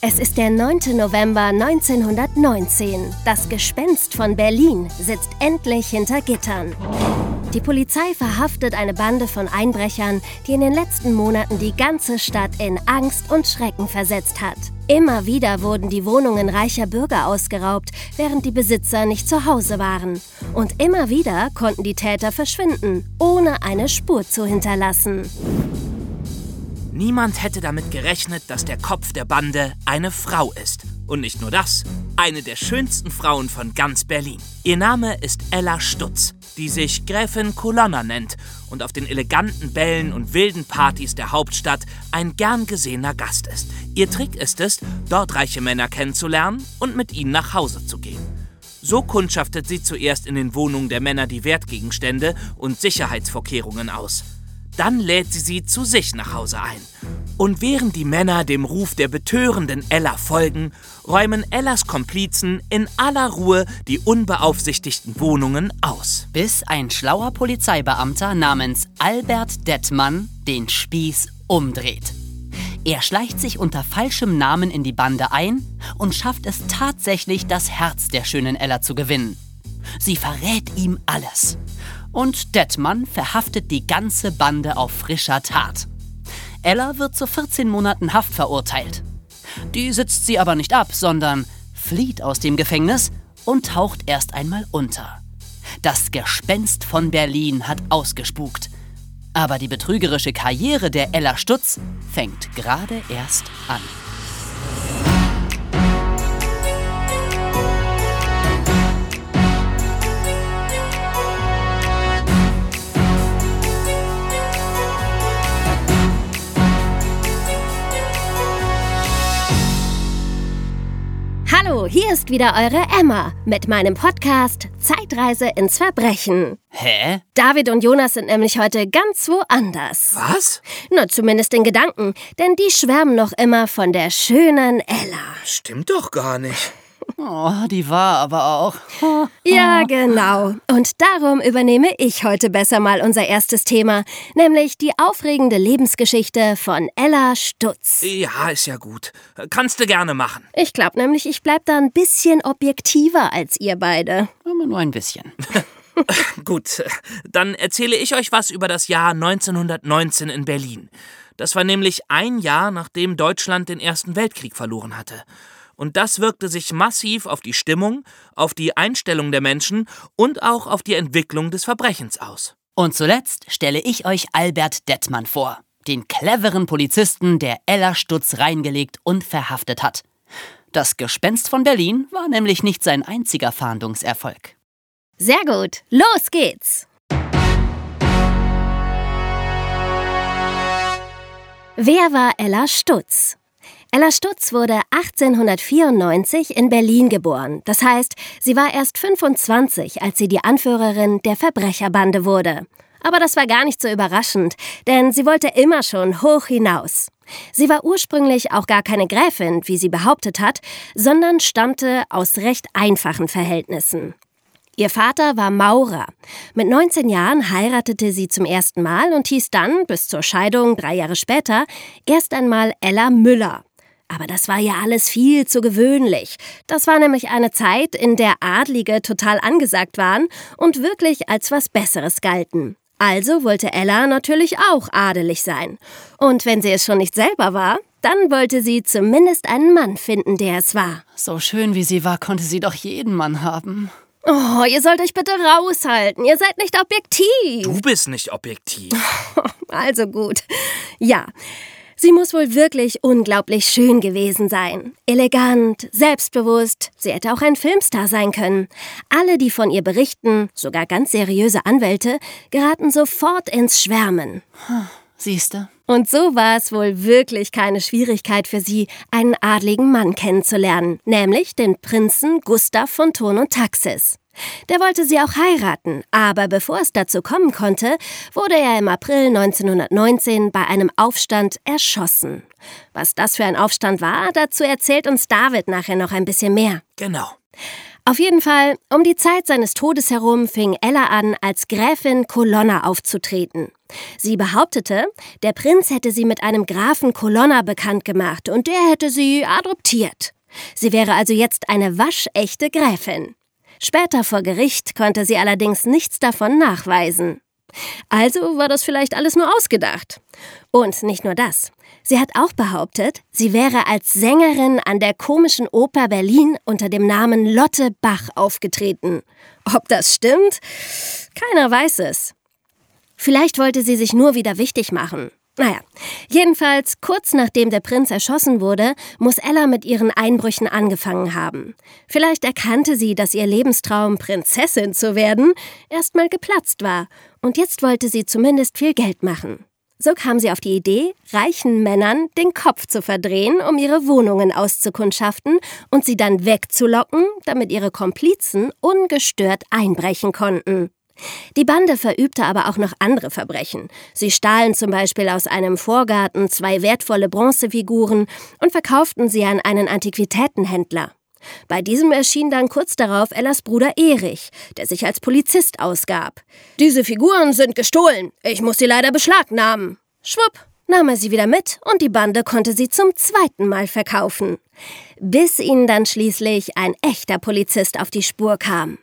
Es ist der 9. November 1919. Das Gespenst von Berlin sitzt endlich hinter Gittern. Die Polizei verhaftet eine Bande von Einbrechern, die in den letzten Monaten die ganze Stadt in Angst und Schrecken versetzt hat. Immer wieder wurden die Wohnungen reicher Bürger ausgeraubt, während die Besitzer nicht zu Hause waren. Und immer wieder konnten die Täter verschwinden, ohne eine Spur zu hinterlassen. Niemand hätte damit gerechnet, dass der Kopf der Bande eine Frau ist. Und nicht nur das, eine der schönsten Frauen von ganz Berlin. Ihr Name ist Ella Stutz, die sich Gräfin Colonna nennt und auf den eleganten Bällen und wilden Partys der Hauptstadt ein gern gesehener Gast ist. Ihr Trick ist es, dort reiche Männer kennenzulernen und mit ihnen nach Hause zu gehen. So kundschaftet sie zuerst in den Wohnungen der Männer die Wertgegenstände und Sicherheitsvorkehrungen aus. Dann lädt sie sie zu sich nach Hause ein. Und während die Männer dem Ruf der betörenden Ella folgen, räumen Ellas Komplizen in aller Ruhe die unbeaufsichtigten Wohnungen aus. Bis ein schlauer Polizeibeamter namens Albert Dettmann den Spieß umdreht. Er schleicht sich unter falschem Namen in die Bande ein und schafft es tatsächlich, das Herz der schönen Ella zu gewinnen. Sie verrät ihm alles und Detmann verhaftet die ganze Bande auf frischer Tat. Ella wird zu 14 Monaten Haft verurteilt. Die sitzt sie aber nicht ab, sondern flieht aus dem Gefängnis und taucht erst einmal unter. Das Gespenst von Berlin hat ausgespukt. Aber die betrügerische Karriere der Ella Stutz fängt gerade erst an. Hallo, hier ist wieder eure Emma mit meinem Podcast Zeitreise ins Verbrechen. Hä? David und Jonas sind nämlich heute ganz woanders. Was? Nur zumindest in Gedanken, denn die schwärmen noch immer von der schönen Ella. Stimmt doch gar nicht. Oh, die war aber auch. Ja, genau. Und darum übernehme ich heute besser mal unser erstes Thema, nämlich die aufregende Lebensgeschichte von Ella Stutz. Ja, ist ja gut. Kannst du gerne machen. Ich glaube nämlich, ich bleib da ein bisschen objektiver als ihr beide. Aber nur ein bisschen. Gut, dann erzähle ich euch was über das Jahr 1919 in Berlin. Das war nämlich ein Jahr, nachdem Deutschland den Ersten Weltkrieg verloren hatte. Und das wirkte sich massiv auf die Stimmung, auf die Einstellung der Menschen und auch auf die Entwicklung des Verbrechens aus. Und zuletzt stelle ich euch Albert Dettmann vor, den cleveren Polizisten, der Ella Stutz reingelegt und verhaftet hat. Das Gespenst von Berlin war nämlich nicht sein einziger Fahndungserfolg. Sehr gut, los geht's! Wer war Ella Stutz? Ella Stutz wurde 1894 in Berlin geboren. Das heißt, sie war erst 25, als sie die Anführerin der Verbrecherbande wurde. Aber das war gar nicht so überraschend, denn sie wollte immer schon hoch hinaus. Sie war ursprünglich auch gar keine Gräfin, wie sie behauptet hat, sondern stammte aus recht einfachen Verhältnissen. Ihr Vater war Maurer. Mit 19 Jahren heiratete sie zum ersten Mal und hieß dann, bis zur Scheidung drei Jahre später, erst einmal Ella Müller. Aber das war ja alles viel zu gewöhnlich. Das war nämlich eine Zeit, in der Adlige total angesagt waren und wirklich als was Besseres galten. Also wollte Ella natürlich auch adelig sein. Und wenn sie es schon nicht selber war, dann wollte sie zumindest einen Mann finden, der es war. So schön wie sie war, konnte sie doch jeden Mann haben. Oh, ihr sollt euch bitte raushalten. Ihr seid nicht objektiv. Du bist nicht objektiv. Also gut. Ja. Sie muss wohl wirklich unglaublich schön gewesen sein. Elegant, selbstbewusst. Sie hätte auch ein Filmstar sein können. Alle, die von ihr berichten, sogar ganz seriöse Anwälte, geraten sofort ins Schwärmen. Siehste? Und so war es wohl wirklich keine Schwierigkeit für sie, einen adligen Mann kennenzulernen, nämlich den Prinzen Gustav von Thurn und Taxis. Der wollte sie auch heiraten, aber bevor es dazu kommen konnte, wurde er im April 1919 bei einem Aufstand erschossen. Was das für ein Aufstand war, dazu erzählt uns David nachher noch ein bisschen mehr. Genau. Auf jeden Fall, um die Zeit seines Todes herum fing Ella an, als Gräfin Colonna aufzutreten. Sie behauptete, der Prinz hätte sie mit einem Grafen Colonna bekannt gemacht und der hätte sie adoptiert. Sie wäre also jetzt eine waschechte Gräfin. Später vor Gericht konnte sie allerdings nichts davon nachweisen. Also war das vielleicht alles nur ausgedacht. Und nicht nur das. Sie hat auch behauptet, sie wäre als Sängerin an der komischen Oper Berlin unter dem Namen Lotte Bach aufgetreten. Ob das stimmt? Keiner weiß es. Vielleicht wollte sie sich nur wieder wichtig machen. Naja, jedenfalls kurz nachdem der Prinz erschossen wurde, muss Ella mit ihren Einbrüchen angefangen haben. Vielleicht erkannte sie, dass ihr Lebenstraum, Prinzessin zu werden, erstmal geplatzt war, und jetzt wollte sie zumindest viel Geld machen. So kam sie auf die Idee, reichen Männern den Kopf zu verdrehen, um ihre Wohnungen auszukundschaften und sie dann wegzulocken, damit ihre Komplizen ungestört einbrechen konnten. Die Bande verübte aber auch noch andere Verbrechen. Sie stahlen zum Beispiel aus einem Vorgarten zwei wertvolle Bronzefiguren und verkauften sie an einen Antiquitätenhändler. Bei diesem erschien dann kurz darauf Ellas Bruder Erich, der sich als Polizist ausgab. Diese Figuren sind gestohlen. Ich muss sie leider beschlagnahmen. Schwupp, nahm er sie wieder mit und die Bande konnte sie zum zweiten Mal verkaufen. Bis ihnen dann schließlich ein echter Polizist auf die Spur kam.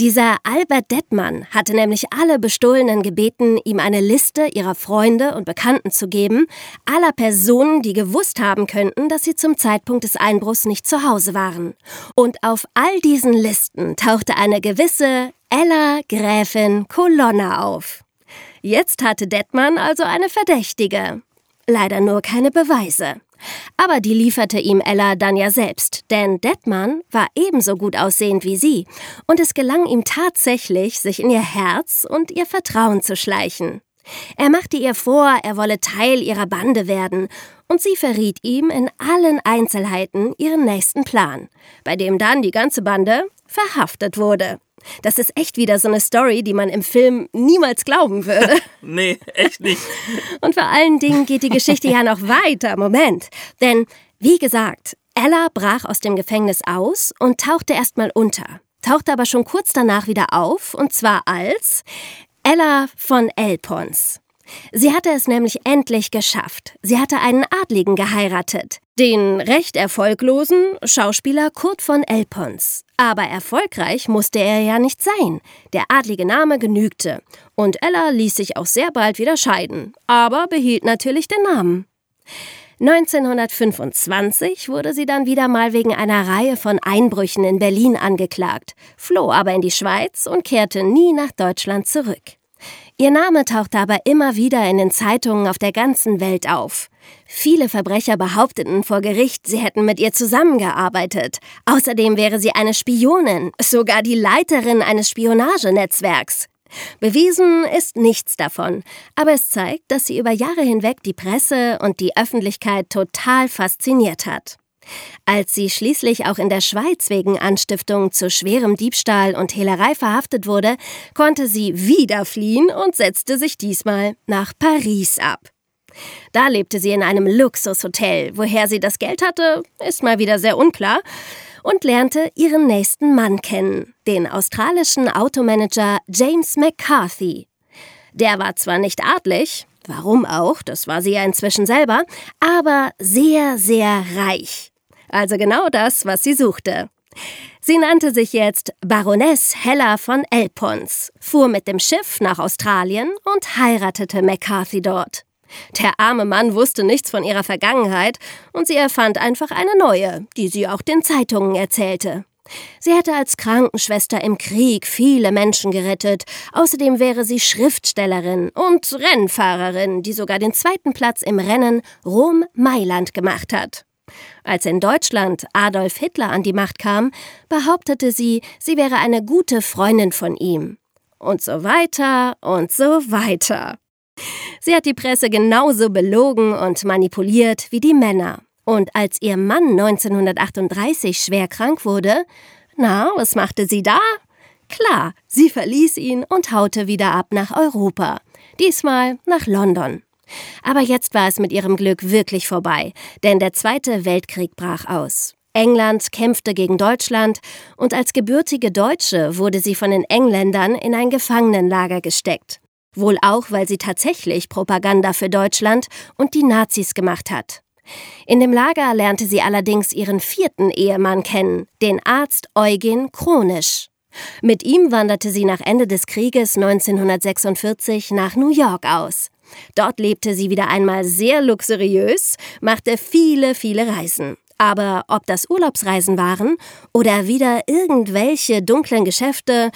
Dieser Albert Dettmann hatte nämlich alle Bestohlenen gebeten, ihm eine Liste ihrer Freunde und Bekannten zu geben, aller Personen, die gewusst haben könnten, dass sie zum Zeitpunkt des Einbruchs nicht zu Hause waren. Und auf all diesen Listen tauchte eine gewisse Ella Gräfin Colonna auf. Jetzt hatte Dettmann also eine Verdächtige. Leider nur keine Beweise. Aber die lieferte ihm Ella dann ja selbst, denn Detman war ebenso gut aussehend wie sie, und es gelang ihm tatsächlich, sich in ihr Herz und ihr Vertrauen zu schleichen. Er machte ihr vor, er wolle Teil ihrer Bande werden, und sie verriet ihm in allen Einzelheiten ihren nächsten Plan, bei dem dann die ganze Bande verhaftet wurde. Das ist echt wieder so eine Story, die man im Film niemals glauben würde. nee, echt nicht. Und vor allen Dingen geht die Geschichte ja noch weiter. Moment. Denn, wie gesagt, Ella brach aus dem Gefängnis aus und tauchte erstmal unter. Tauchte aber schon kurz danach wieder auf, und zwar als Ella von Elpons. Sie hatte es nämlich endlich geschafft. Sie hatte einen Adligen geheiratet, den recht erfolglosen Schauspieler Kurt von Elpons. Aber erfolgreich musste er ja nicht sein. Der adlige Name genügte. Und Ella ließ sich auch sehr bald wieder scheiden, aber behielt natürlich den Namen. 1925 wurde sie dann wieder mal wegen einer Reihe von Einbrüchen in Berlin angeklagt, floh aber in die Schweiz und kehrte nie nach Deutschland zurück. Ihr Name tauchte aber immer wieder in den Zeitungen auf der ganzen Welt auf. Viele Verbrecher behaupteten vor Gericht, sie hätten mit ihr zusammengearbeitet. Außerdem wäre sie eine Spionin, sogar die Leiterin eines Spionagenetzwerks. Bewiesen ist nichts davon, aber es zeigt, dass sie über Jahre hinweg die Presse und die Öffentlichkeit total fasziniert hat. Als sie schließlich auch in der Schweiz wegen Anstiftung zu schwerem Diebstahl und Hehlerei verhaftet wurde, konnte sie wieder fliehen und setzte sich diesmal nach Paris ab. Da lebte sie in einem Luxushotel. Woher sie das Geld hatte, ist mal wieder sehr unklar. Und lernte ihren nächsten Mann kennen, den australischen Automanager James McCarthy. Der war zwar nicht adlig, warum auch, das war sie ja inzwischen selber, aber sehr, sehr reich. Also genau das, was sie suchte. Sie nannte sich jetzt Baroness Hella von Elpons, fuhr mit dem Schiff nach Australien und heiratete McCarthy dort. Der arme Mann wusste nichts von ihrer Vergangenheit und sie erfand einfach eine neue, die sie auch den Zeitungen erzählte. Sie hätte als Krankenschwester im Krieg viele Menschen gerettet. Außerdem wäre sie Schriftstellerin und Rennfahrerin, die sogar den zweiten Platz im Rennen Rom-Mailand gemacht hat. Als in Deutschland Adolf Hitler an die Macht kam, behauptete sie, sie wäre eine gute Freundin von ihm. Und so weiter und so weiter. Sie hat die Presse genauso belogen und manipuliert wie die Männer. Und als ihr Mann 1938 schwer krank wurde, na, was machte sie da? Klar, sie verließ ihn und haute wieder ab nach Europa. Diesmal nach London. Aber jetzt war es mit ihrem Glück wirklich vorbei, denn der Zweite Weltkrieg brach aus. England kämpfte gegen Deutschland und als gebürtige Deutsche wurde sie von den Engländern in ein Gefangenenlager gesteckt. Wohl auch, weil sie tatsächlich Propaganda für Deutschland und die Nazis gemacht hat. In dem Lager lernte sie allerdings ihren vierten Ehemann kennen, den Arzt Eugen Kronisch. Mit ihm wanderte sie nach Ende des Krieges 1946 nach New York aus. Dort lebte sie wieder einmal sehr luxuriös, machte viele, viele Reisen. Aber ob das Urlaubsreisen waren oder wieder irgendwelche dunklen Geschäfte,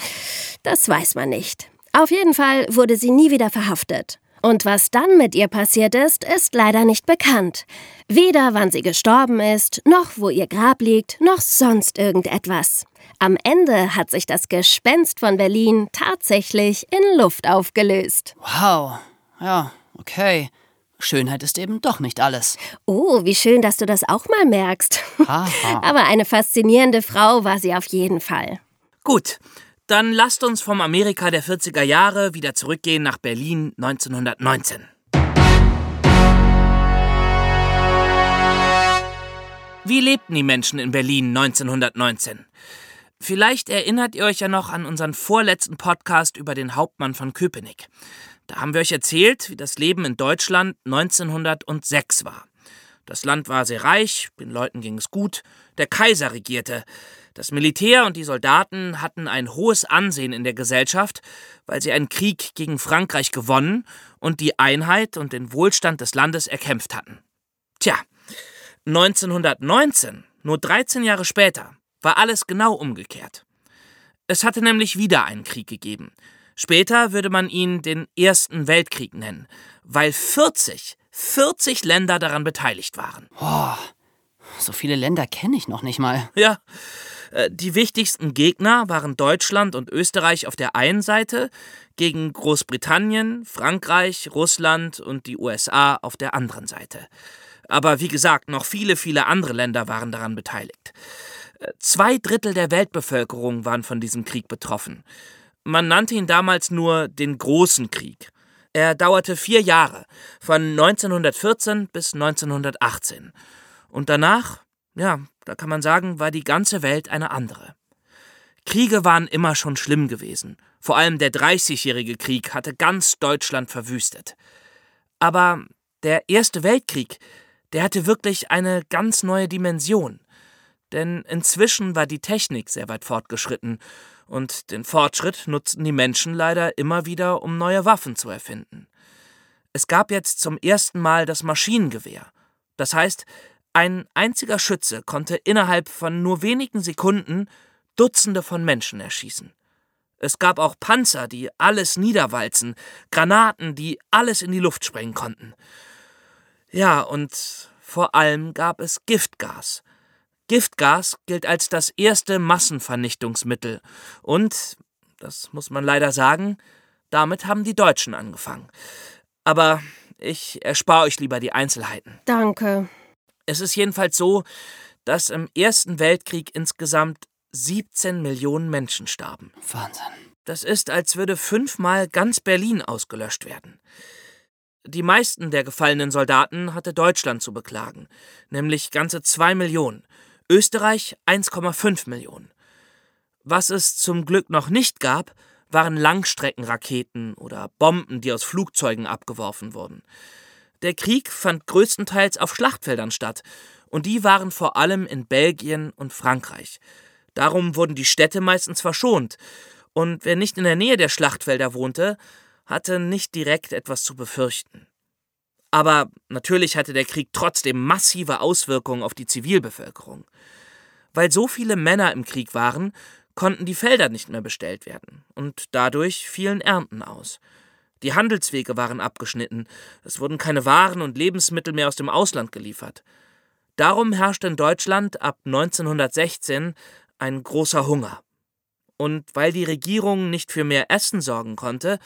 das weiß man nicht. Auf jeden Fall wurde sie nie wieder verhaftet. Und was dann mit ihr passiert ist, ist leider nicht bekannt. Weder wann sie gestorben ist, noch wo ihr Grab liegt, noch sonst irgendetwas. Am Ende hat sich das Gespenst von Berlin tatsächlich in Luft aufgelöst. Wow. Ja, okay. Schönheit ist eben doch nicht alles. Oh, wie schön, dass du das auch mal merkst. Aber eine faszinierende Frau war sie auf jeden Fall. Gut, dann lasst uns vom Amerika der 40er Jahre wieder zurückgehen nach Berlin 1919. Wie lebten die Menschen in Berlin 1919? Vielleicht erinnert ihr euch ja noch an unseren vorletzten Podcast über den Hauptmann von Köpenick. Da haben wir euch erzählt, wie das Leben in Deutschland 1906 war. Das Land war sehr reich, den Leuten ging es gut, der Kaiser regierte. Das Militär und die Soldaten hatten ein hohes Ansehen in der Gesellschaft, weil sie einen Krieg gegen Frankreich gewonnen und die Einheit und den Wohlstand des Landes erkämpft hatten. Tja, 1919, nur 13 Jahre später, war alles genau umgekehrt. Es hatte nämlich wieder einen Krieg gegeben. Später würde man ihn den Ersten Weltkrieg nennen, weil 40, 40 Länder daran beteiligt waren. Oh, so viele Länder kenne ich noch nicht mal. Ja, äh, die wichtigsten Gegner waren Deutschland und Österreich auf der einen Seite gegen Großbritannien, Frankreich, Russland und die USA auf der anderen Seite. Aber wie gesagt, noch viele, viele andere Länder waren daran beteiligt. Zwei Drittel der Weltbevölkerung waren von diesem Krieg betroffen. Man nannte ihn damals nur den Großen Krieg. Er dauerte vier Jahre, von 1914 bis 1918. Und danach, ja, da kann man sagen, war die ganze Welt eine andere. Kriege waren immer schon schlimm gewesen. Vor allem der Dreißigjährige Krieg hatte ganz Deutschland verwüstet. Aber der Erste Weltkrieg, der hatte wirklich eine ganz neue Dimension denn inzwischen war die Technik sehr weit fortgeschritten, und den Fortschritt nutzten die Menschen leider immer wieder, um neue Waffen zu erfinden. Es gab jetzt zum ersten Mal das Maschinengewehr. Das heißt, ein einziger Schütze konnte innerhalb von nur wenigen Sekunden Dutzende von Menschen erschießen. Es gab auch Panzer, die alles niederwalzen, Granaten, die alles in die Luft sprengen konnten. Ja, und vor allem gab es Giftgas, Giftgas gilt als das erste Massenvernichtungsmittel und, das muss man leider sagen, damit haben die Deutschen angefangen. Aber ich erspare euch lieber die Einzelheiten. Danke. Es ist jedenfalls so, dass im Ersten Weltkrieg insgesamt 17 Millionen Menschen starben. Wahnsinn. Das ist, als würde fünfmal ganz Berlin ausgelöscht werden. Die meisten der gefallenen Soldaten hatte Deutschland zu beklagen, nämlich ganze zwei Millionen. Österreich 1,5 Millionen. Was es zum Glück noch nicht gab, waren Langstreckenraketen oder Bomben, die aus Flugzeugen abgeworfen wurden. Der Krieg fand größtenteils auf Schlachtfeldern statt, und die waren vor allem in Belgien und Frankreich. Darum wurden die Städte meistens verschont, und wer nicht in der Nähe der Schlachtfelder wohnte, hatte nicht direkt etwas zu befürchten. Aber natürlich hatte der Krieg trotzdem massive Auswirkungen auf die Zivilbevölkerung. Weil so viele Männer im Krieg waren, konnten die Felder nicht mehr bestellt werden, und dadurch fielen Ernten aus. Die Handelswege waren abgeschnitten, es wurden keine Waren und Lebensmittel mehr aus dem Ausland geliefert. Darum herrschte in Deutschland ab 1916 ein großer Hunger. Und weil die Regierung nicht für mehr Essen sorgen konnte,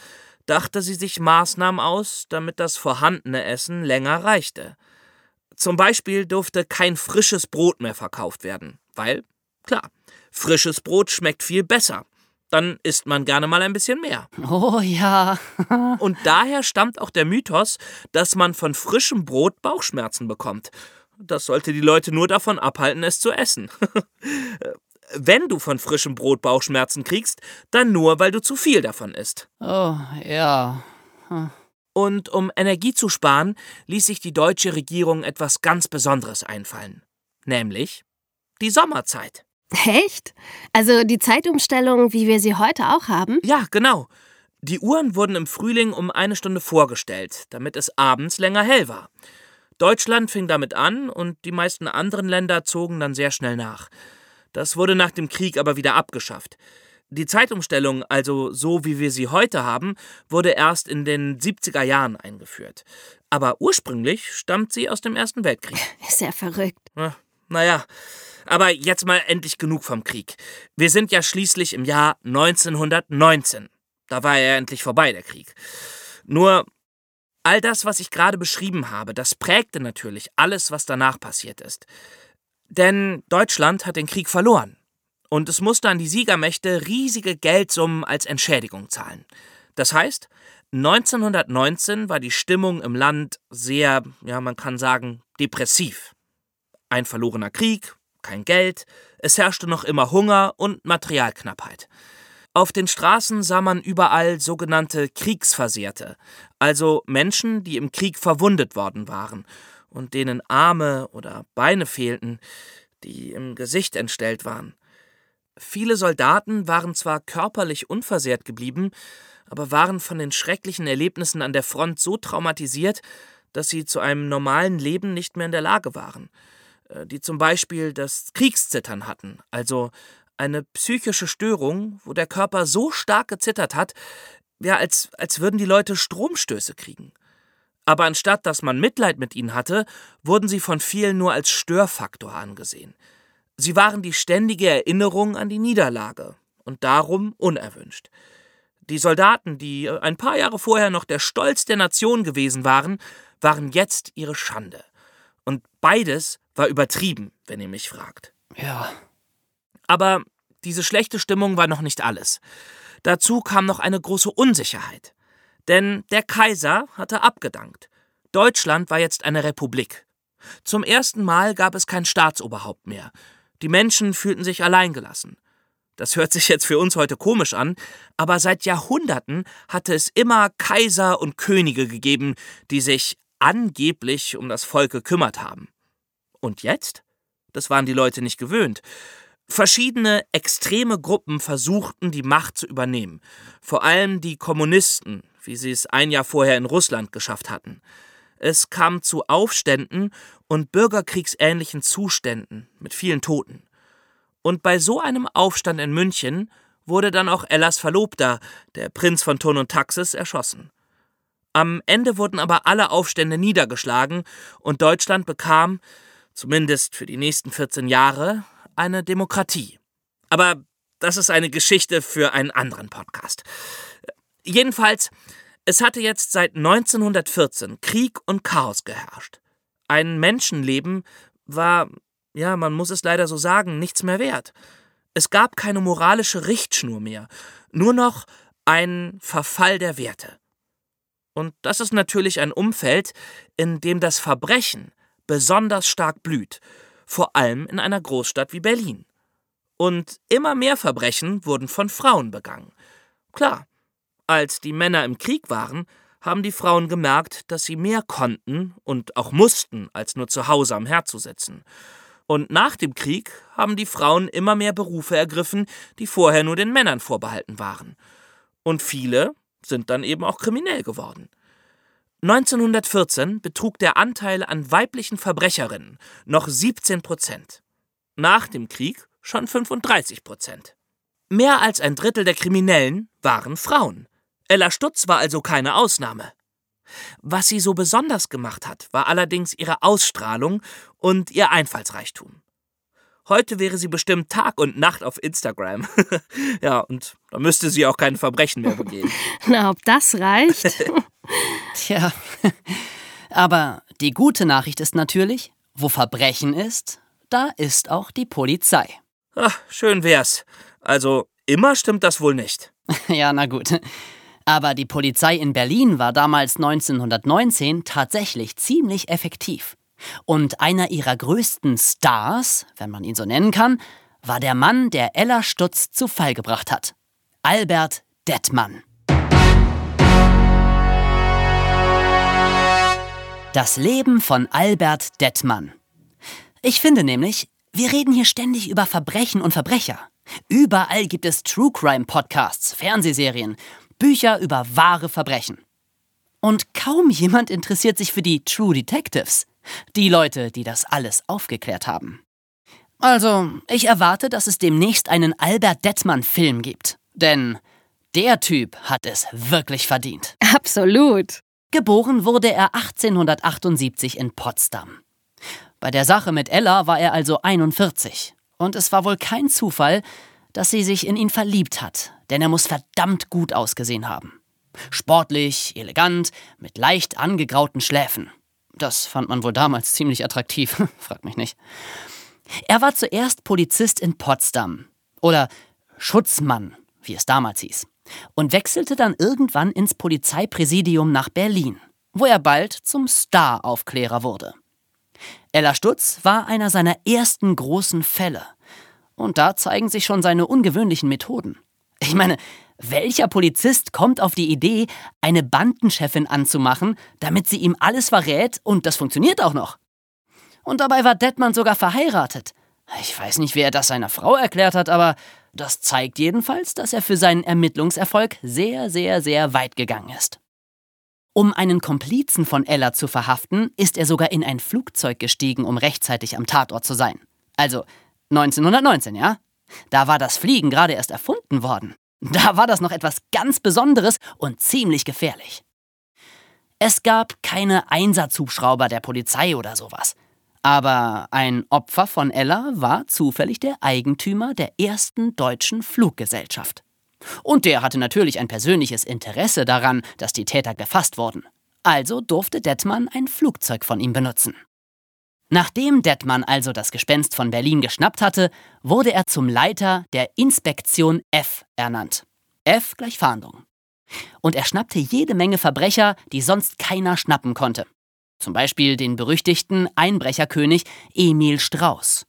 dachte sie sich Maßnahmen aus, damit das vorhandene Essen länger reichte. Zum Beispiel durfte kein frisches Brot mehr verkauft werden, weil, klar, frisches Brot schmeckt viel besser. Dann isst man gerne mal ein bisschen mehr. Oh ja. Und daher stammt auch der Mythos, dass man von frischem Brot Bauchschmerzen bekommt. das sollte die Leute nur davon abhalten, es zu essen. Wenn du von frischem Brot Bauchschmerzen kriegst, dann nur, weil du zu viel davon isst. Oh, ja. Hm. Und um Energie zu sparen, ließ sich die deutsche Regierung etwas ganz Besonderes einfallen. Nämlich die Sommerzeit. Echt? Also die Zeitumstellung, wie wir sie heute auch haben? Ja, genau. Die Uhren wurden im Frühling um eine Stunde vorgestellt, damit es abends länger hell war. Deutschland fing damit an und die meisten anderen Länder zogen dann sehr schnell nach. Das wurde nach dem Krieg aber wieder abgeschafft. Die Zeitumstellung, also so wie wir sie heute haben, wurde erst in den 70er Jahren eingeführt. Aber ursprünglich stammt sie aus dem Ersten Weltkrieg. Ist ja verrückt. Na, naja, aber jetzt mal endlich genug vom Krieg. Wir sind ja schließlich im Jahr 1919. Da war ja endlich vorbei, der Krieg. Nur all das, was ich gerade beschrieben habe, das prägte natürlich alles, was danach passiert ist. Denn Deutschland hat den Krieg verloren. Und es musste an die Siegermächte riesige Geldsummen als Entschädigung zahlen. Das heißt, 1919 war die Stimmung im Land sehr, ja, man kann sagen, depressiv. Ein verlorener Krieg, kein Geld, es herrschte noch immer Hunger und Materialknappheit. Auf den Straßen sah man überall sogenannte Kriegsversehrte, also Menschen, die im Krieg verwundet worden waren und denen Arme oder Beine fehlten, die im Gesicht entstellt waren. Viele Soldaten waren zwar körperlich unversehrt geblieben, aber waren von den schrecklichen Erlebnissen an der Front so traumatisiert, dass sie zu einem normalen Leben nicht mehr in der Lage waren. Äh, die zum Beispiel das Kriegszittern hatten, also eine psychische Störung, wo der Körper so stark gezittert hat, ja, als, als würden die Leute Stromstöße kriegen. Aber anstatt dass man Mitleid mit ihnen hatte, wurden sie von vielen nur als Störfaktor angesehen. Sie waren die ständige Erinnerung an die Niederlage und darum unerwünscht. Die Soldaten, die ein paar Jahre vorher noch der Stolz der Nation gewesen waren, waren jetzt ihre Schande. Und beides war übertrieben, wenn ihr mich fragt. Ja. Aber diese schlechte Stimmung war noch nicht alles. Dazu kam noch eine große Unsicherheit. Denn der Kaiser hatte abgedankt. Deutschland war jetzt eine Republik. Zum ersten Mal gab es kein Staatsoberhaupt mehr. Die Menschen fühlten sich alleingelassen. Das hört sich jetzt für uns heute komisch an, aber seit Jahrhunderten hatte es immer Kaiser und Könige gegeben, die sich angeblich um das Volk gekümmert haben. Und jetzt? Das waren die Leute nicht gewöhnt. Verschiedene extreme Gruppen versuchten, die Macht zu übernehmen. Vor allem die Kommunisten, wie sie es ein Jahr vorher in Russland geschafft hatten. Es kam zu Aufständen und bürgerkriegsähnlichen Zuständen mit vielen Toten. Und bei so einem Aufstand in München wurde dann auch Ellas Verlobter, der Prinz von Thurn und Taxis, erschossen. Am Ende wurden aber alle Aufstände niedergeschlagen und Deutschland bekam, zumindest für die nächsten 14 Jahre, eine Demokratie. Aber das ist eine Geschichte für einen anderen Podcast. Jedenfalls, es hatte jetzt seit 1914 Krieg und Chaos geherrscht. Ein Menschenleben war, ja, man muss es leider so sagen, nichts mehr wert. Es gab keine moralische Richtschnur mehr, nur noch ein Verfall der Werte. Und das ist natürlich ein Umfeld, in dem das Verbrechen besonders stark blüht, vor allem in einer Großstadt wie Berlin. Und immer mehr Verbrechen wurden von Frauen begangen. Klar, als die Männer im Krieg waren, haben die Frauen gemerkt, dass sie mehr konnten und auch mussten, als nur zu Hause am Herd zu sitzen. Und nach dem Krieg haben die Frauen immer mehr Berufe ergriffen, die vorher nur den Männern vorbehalten waren. Und viele sind dann eben auch kriminell geworden. 1914 betrug der Anteil an weiblichen Verbrecherinnen noch 17 Prozent. Nach dem Krieg schon 35 Prozent. Mehr als ein Drittel der Kriminellen waren Frauen. Ella Stutz war also keine Ausnahme. Was sie so besonders gemacht hat, war allerdings ihre Ausstrahlung und ihr Einfallsreichtum. Heute wäre sie bestimmt Tag und Nacht auf Instagram. ja, und da müsste sie auch kein Verbrechen mehr begehen. Na, ob das reicht? Tja, aber die gute Nachricht ist natürlich, wo Verbrechen ist, da ist auch die Polizei. Ach, schön wär's. Also, immer stimmt das wohl nicht. ja, na gut. Aber die Polizei in Berlin war damals 1919 tatsächlich ziemlich effektiv. Und einer ihrer größten Stars, wenn man ihn so nennen kann, war der Mann, der Ella Stutz zu Fall gebracht hat. Albert Dettmann. Das Leben von Albert Dettmann. Ich finde nämlich, wir reden hier ständig über Verbrechen und Verbrecher. Überall gibt es True Crime Podcasts, Fernsehserien, Bücher über wahre Verbrechen. Und kaum jemand interessiert sich für die True Detectives, die Leute, die das alles aufgeklärt haben. Also, ich erwarte, dass es demnächst einen Albert Dettmann-Film gibt. Denn der Typ hat es wirklich verdient. Absolut. Geboren wurde er 1878 in Potsdam. Bei der Sache mit Ella war er also 41. Und es war wohl kein Zufall, dass sie sich in ihn verliebt hat, denn er muss verdammt gut ausgesehen haben. Sportlich, elegant, mit leicht angegrauten Schläfen. Das fand man wohl damals ziemlich attraktiv, frag mich nicht. Er war zuerst Polizist in Potsdam oder Schutzmann, wie es damals hieß, und wechselte dann irgendwann ins Polizeipräsidium nach Berlin, wo er bald zum Star-Aufklärer wurde. Ella Stutz war einer seiner ersten großen Fälle. Und da zeigen sich schon seine ungewöhnlichen Methoden. Ich meine, welcher Polizist kommt auf die Idee, eine Bandenchefin anzumachen, damit sie ihm alles verrät und das funktioniert auch noch? Und dabei war Detmann sogar verheiratet. Ich weiß nicht, wie er das seiner Frau erklärt hat, aber das zeigt jedenfalls, dass er für seinen Ermittlungserfolg sehr, sehr, sehr weit gegangen ist. Um einen Komplizen von Ella zu verhaften, ist er sogar in ein Flugzeug gestiegen, um rechtzeitig am Tatort zu sein. Also 1919, ja? Da war das Fliegen gerade erst erfunden worden. Da war das noch etwas ganz Besonderes und ziemlich gefährlich. Es gab keine Einsatzhubschrauber der Polizei oder sowas. Aber ein Opfer von Ella war zufällig der Eigentümer der ersten deutschen Fluggesellschaft. Und der hatte natürlich ein persönliches Interesse daran, dass die Täter gefasst wurden. Also durfte Detmann ein Flugzeug von ihm benutzen. Nachdem Detmann also das Gespenst von Berlin geschnappt hatte, wurde er zum Leiter der Inspektion F ernannt. F gleich Fahndung. Und er schnappte jede Menge Verbrecher, die sonst keiner schnappen konnte. Zum Beispiel den berüchtigten Einbrecherkönig Emil Strauß.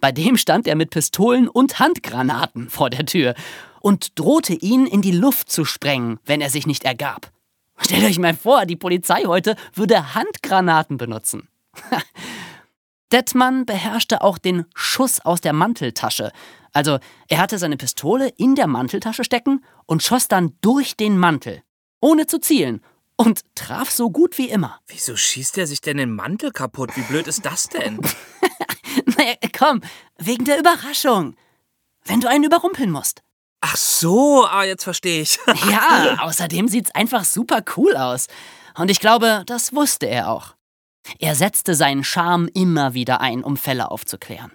Bei dem stand er mit Pistolen und Handgranaten vor der Tür und drohte ihn in die Luft zu sprengen, wenn er sich nicht ergab. Stellt euch mal vor, die Polizei heute würde Handgranaten benutzen. Detmann beherrschte auch den Schuss aus der Manteltasche. Also er hatte seine Pistole in der Manteltasche stecken und schoss dann durch den Mantel, ohne zu zielen, und traf so gut wie immer. Wieso schießt er sich denn den Mantel kaputt? Wie blöd ist das denn? naja, komm, wegen der Überraschung. Wenn du einen überrumpeln musst. Ach so, ah, jetzt verstehe ich. ja, außerdem sieht's einfach super cool aus. Und ich glaube, das wusste er auch. Er setzte seinen Charme immer wieder ein, um Fälle aufzuklären.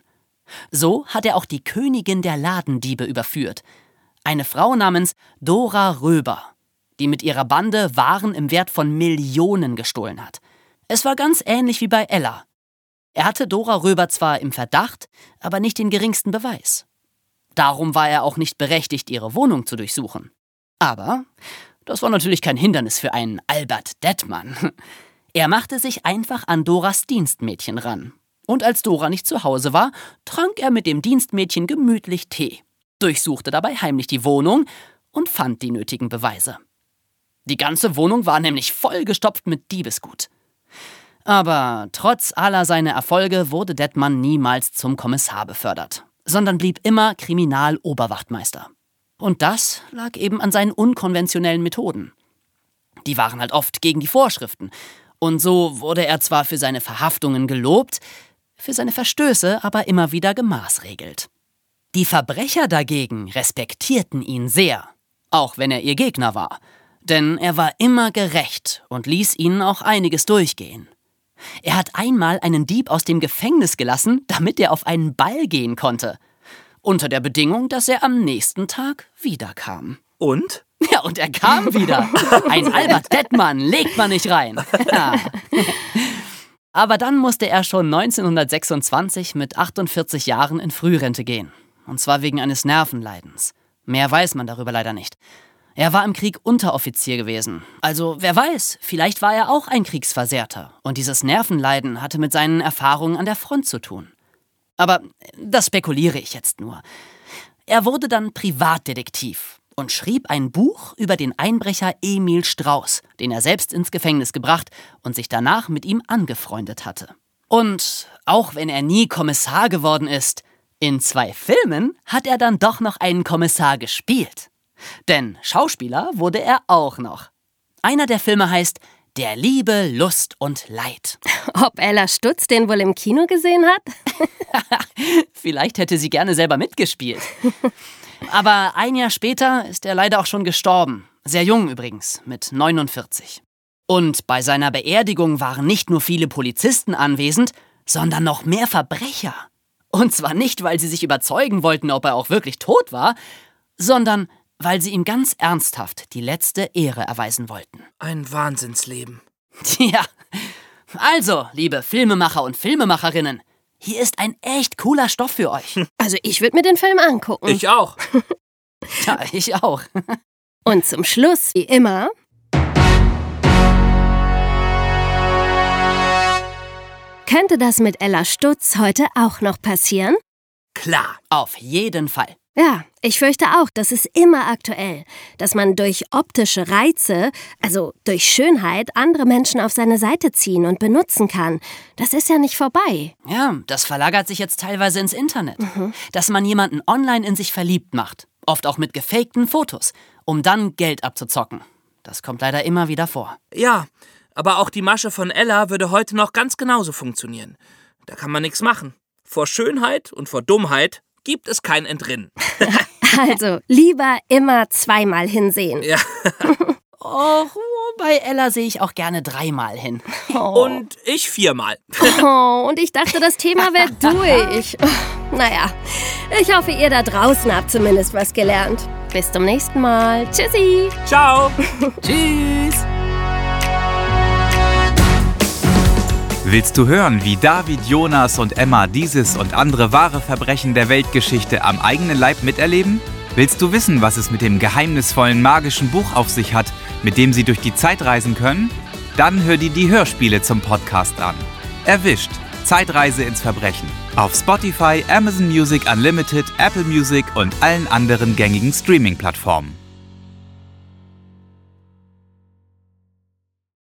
So hat er auch die Königin der Ladendiebe überführt, eine Frau namens Dora Röber, die mit ihrer Bande Waren im Wert von Millionen gestohlen hat. Es war ganz ähnlich wie bei Ella. Er hatte Dora Röber zwar im Verdacht, aber nicht den geringsten Beweis. Darum war er auch nicht berechtigt, ihre Wohnung zu durchsuchen. Aber das war natürlich kein Hindernis für einen Albert Dettmann. Er machte sich einfach an Doras Dienstmädchen ran. Und als Dora nicht zu Hause war, trank er mit dem Dienstmädchen gemütlich Tee, durchsuchte dabei heimlich die Wohnung und fand die nötigen Beweise. Die ganze Wohnung war nämlich vollgestopft mit Diebesgut. Aber trotz aller seiner Erfolge wurde Detmann niemals zum Kommissar befördert, sondern blieb immer Kriminaloberwachtmeister. Und das lag eben an seinen unkonventionellen Methoden. Die waren halt oft gegen die Vorschriften und so wurde er zwar für seine Verhaftungen gelobt, für seine Verstöße aber immer wieder gemaßregelt. Die Verbrecher dagegen respektierten ihn sehr, auch wenn er ihr Gegner war, denn er war immer gerecht und ließ ihnen auch einiges durchgehen. Er hat einmal einen Dieb aus dem Gefängnis gelassen, damit er auf einen Ball gehen konnte, unter der Bedingung, dass er am nächsten Tag wiederkam. Und? Ja, und er kam wieder. Ein Albert Dettmann legt man nicht rein. Aber dann musste er schon 1926 mit 48 Jahren in Frührente gehen. Und zwar wegen eines Nervenleidens. Mehr weiß man darüber leider nicht. Er war im Krieg Unteroffizier gewesen. Also wer weiß, vielleicht war er auch ein Kriegsversehrter. Und dieses Nervenleiden hatte mit seinen Erfahrungen an der Front zu tun. Aber das spekuliere ich jetzt nur. Er wurde dann Privatdetektiv und schrieb ein Buch über den Einbrecher Emil Strauß, den er selbst ins Gefängnis gebracht und sich danach mit ihm angefreundet hatte. Und auch wenn er nie Kommissar geworden ist, in zwei Filmen hat er dann doch noch einen Kommissar gespielt. Denn Schauspieler wurde er auch noch. Einer der Filme heißt Der Liebe, Lust und Leid. Ob Ella Stutz den wohl im Kino gesehen hat? Vielleicht hätte sie gerne selber mitgespielt. Aber ein Jahr später ist er leider auch schon gestorben. Sehr jung übrigens, mit 49. Und bei seiner Beerdigung waren nicht nur viele Polizisten anwesend, sondern noch mehr Verbrecher. Und zwar nicht, weil sie sich überzeugen wollten, ob er auch wirklich tot war, sondern weil sie ihm ganz ernsthaft die letzte Ehre erweisen wollten. Ein Wahnsinnsleben. Tja. Also, liebe Filmemacher und Filmemacherinnen, hier ist ein echt cooler Stoff für euch. Also ich würde mir den Film angucken. Ich auch. Ja, ich auch. Und zum Schluss, wie immer, könnte das mit Ella Stutz heute auch noch passieren? Klar. Auf jeden Fall. Ja, ich fürchte auch, das ist immer aktuell, dass man durch optische Reize, also durch Schönheit, andere Menschen auf seine Seite ziehen und benutzen kann. Das ist ja nicht vorbei. Ja, das verlagert sich jetzt teilweise ins Internet. Dass man jemanden online in sich verliebt macht. Oft auch mit gefakten Fotos, um dann Geld abzuzocken. Das kommt leider immer wieder vor. Ja, aber auch die Masche von Ella würde heute noch ganz genauso funktionieren. Da kann man nichts machen. Vor Schönheit und vor Dummheit gibt es kein Entrinnen. Also lieber immer zweimal hinsehen. Ja. Och, bei Ella sehe ich auch gerne dreimal hin. Und ich viermal. Oh, und ich dachte, das Thema wäre durch. Oh, naja, ich hoffe, ihr da draußen habt zumindest was gelernt. Bis zum nächsten Mal. Tschüssi. Ciao. Tschüss! Willst du hören, wie David, Jonas und Emma dieses und andere wahre Verbrechen der Weltgeschichte am eigenen Leib miterleben? Willst du wissen, was es mit dem geheimnisvollen magischen Buch auf sich hat, mit dem sie durch die Zeit reisen können? Dann hör dir die Hörspiele zum Podcast an. Erwischt. Zeitreise ins Verbrechen. Auf Spotify, Amazon Music Unlimited, Apple Music und allen anderen gängigen Streaming-Plattformen.